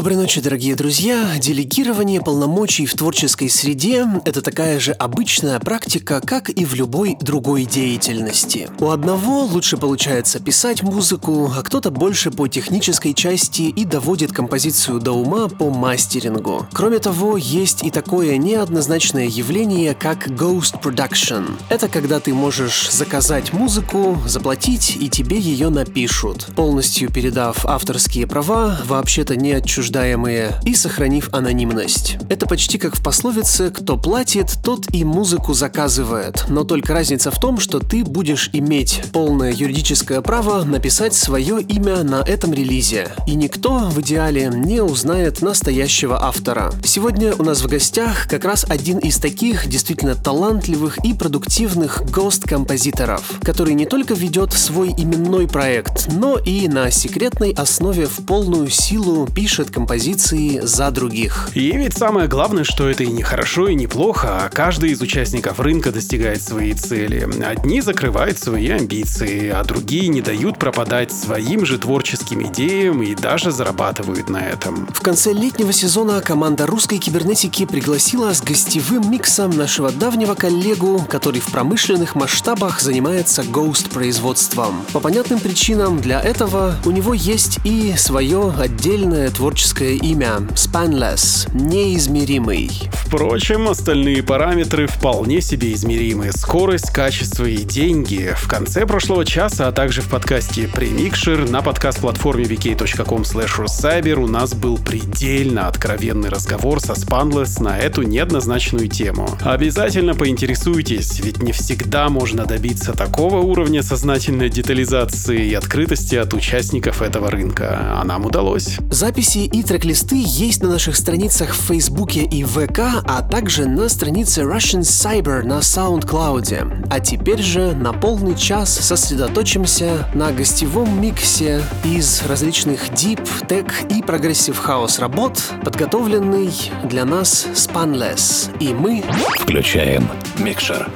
Доброй ночи, дорогие друзья. Делегирование полномочий в творческой среде – это такая же обычная практика, как и в любой другой деятельности. У одного лучше получается писать музыку, а кто-то больше по технической части и доводит композицию до ума по мастерингу. Кроме того, есть и такое неоднозначное явление, как ghost production. Это когда ты можешь заказать музыку, заплатить, и тебе ее напишут, полностью передав авторские права, вообще-то не отчуждая обсуждаемые, и сохранив анонимность. Это почти как в пословице «кто платит, тот и музыку заказывает», но только разница в том, что ты будешь иметь полное юридическое право написать свое имя на этом релизе, и никто в идеале не узнает настоящего автора. Сегодня у нас в гостях как раз один из таких действительно талантливых и продуктивных гост-композиторов, который не только ведет свой именной проект, но и на секретной основе в полную силу пишет композиции за других. И ведь самое главное, что это и не хорошо, и не плохо, а каждый из участников рынка достигает свои цели. Одни закрывают свои амбиции, а другие не дают пропадать своим же творческим идеям и даже зарабатывают на этом. В конце летнего сезона команда русской кибернетики пригласила с гостевым миксом нашего давнего коллегу, который в промышленных масштабах занимается гоуст-производством. По понятным причинам для этого у него есть и свое отдельное творческое творческое имя Spanless, неизмеримый. Впрочем, остальные параметры вполне себе измеримы. Скорость, качество и деньги. В конце прошлого часа, а также в подкасте Premixer на подкаст-платформе vk.com cyber у нас был предельно откровенный разговор со Spanless на эту неоднозначную тему. Обязательно поинтересуйтесь, ведь не всегда можно добиться такого уровня сознательной детализации и открытости от участников этого рынка. А нам удалось. Записи и трек-листы есть на наших страницах в Фейсбуке и ВК, а также на странице Russian Cyber на SoundCloud. А теперь же на полный час сосредоточимся на гостевом миксе из различных Deep, Tech и Progressive House работ, подготовленный для нас Spanless. И мы включаем микшер.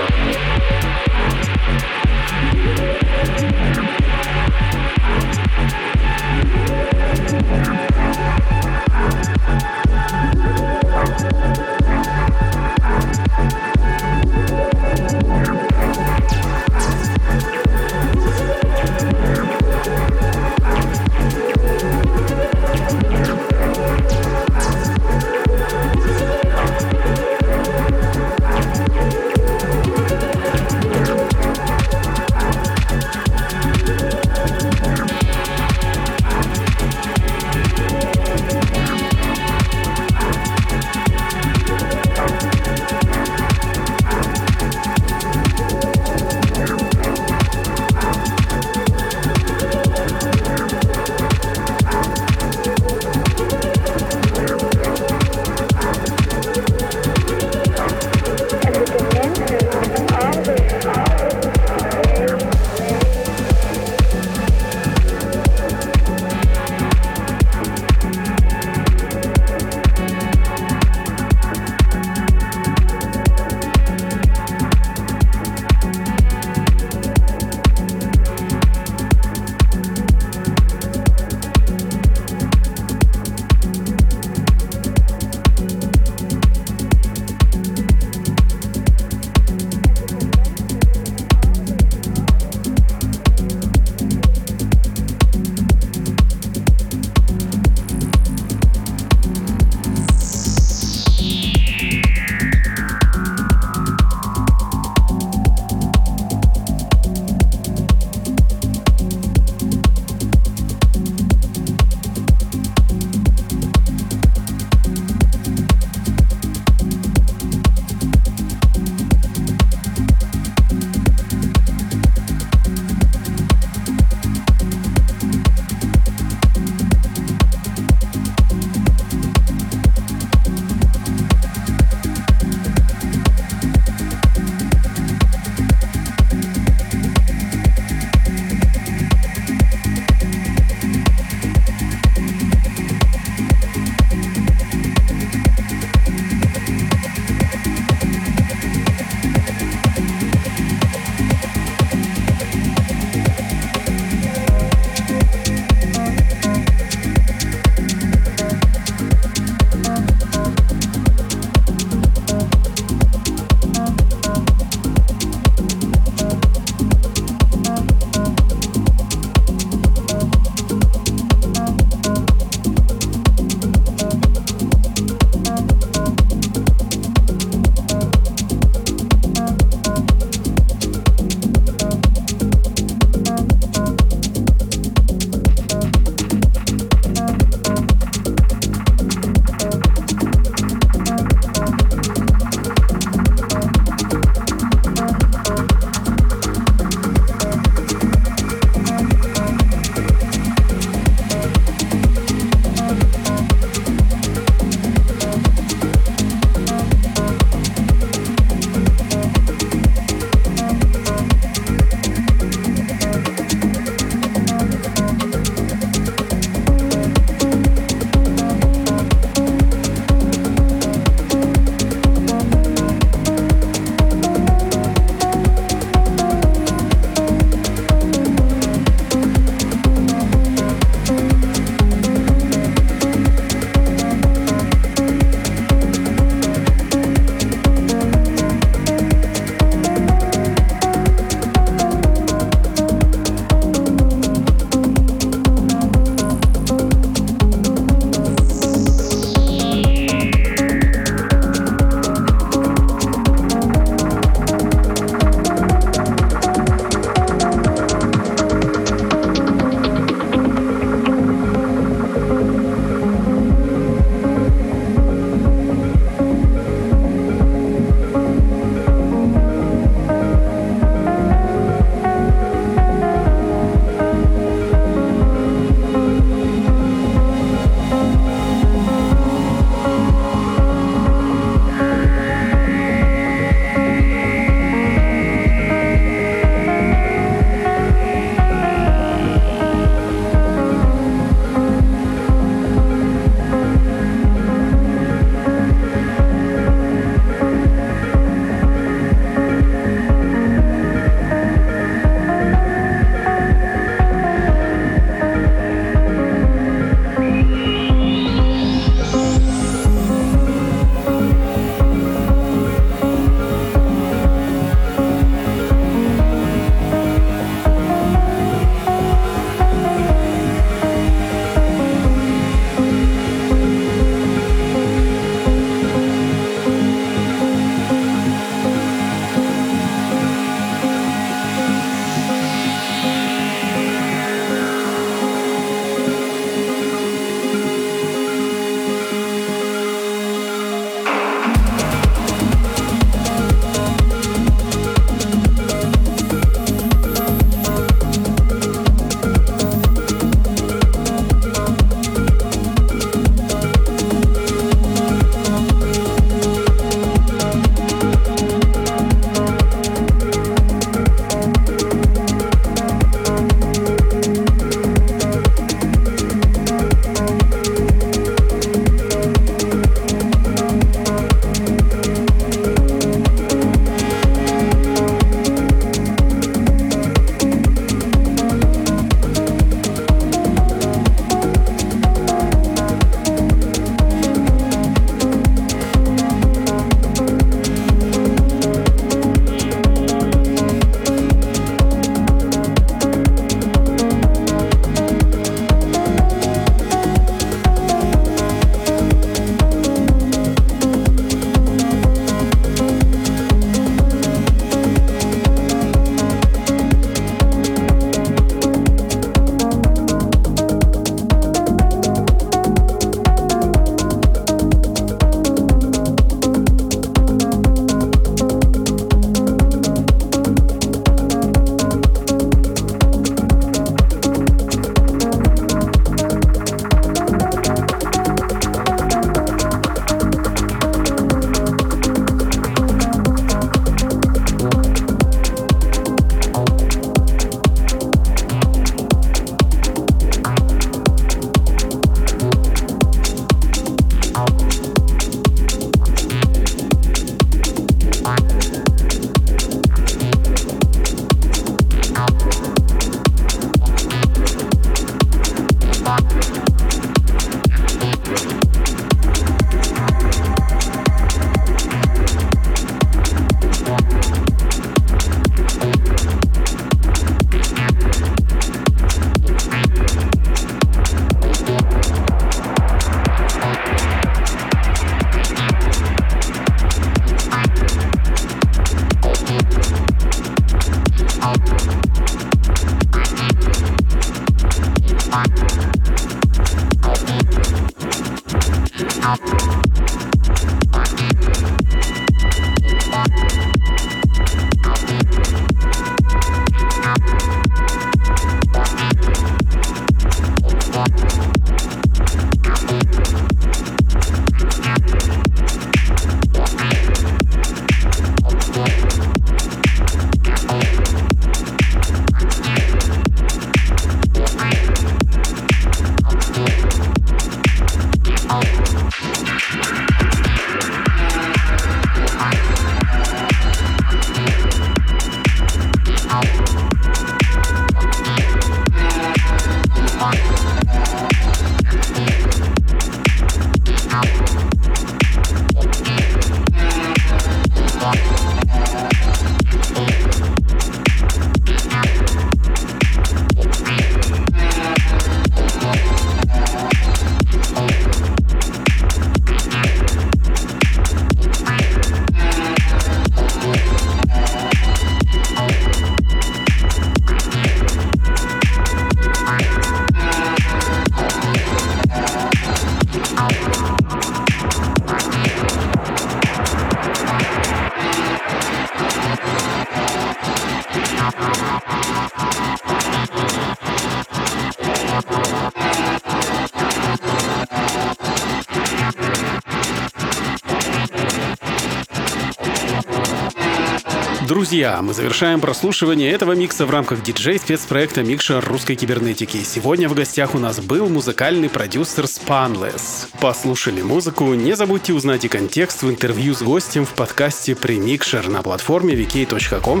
Друзья, мы завершаем прослушивание этого микса в рамках диджей-спецпроекта «Микшер русской кибернетики». Сегодня в гостях у нас был музыкальный продюсер Spanless. Послушали музыку, не забудьте узнать и контекст в интервью с гостем в подкасте «Премикшер» на платформе vk.com.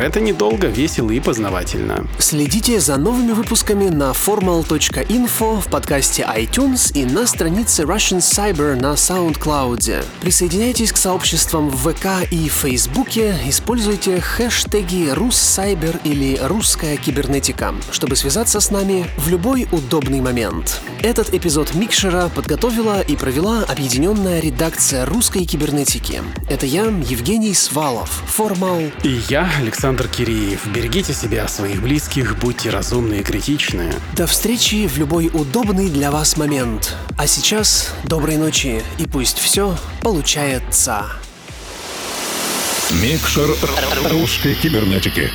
Это недолго, весело и познавательно. Следите за новыми выпусками на formal.info в подкасте iTunes и на странице Russian Cyber на SoundCloud. Присоединяйтесь к сообществам в ВК и Фейсбуке, используйте хэштеги «Руссайбер» или «Русская кибернетика», чтобы связаться с нами в любой удобный момент. Этот эпизод Микшера подготовила и провела объединенная редакция русской кибернетики. Это я, Евгений Свалов, Формал. И я, Александр Киреев. Берегите себя, своих близких, будьте разумны и критичны. До встречи в любой удобный для вас момент. А сейчас доброй ночи и пусть все получается. Микшер русской кибернетики.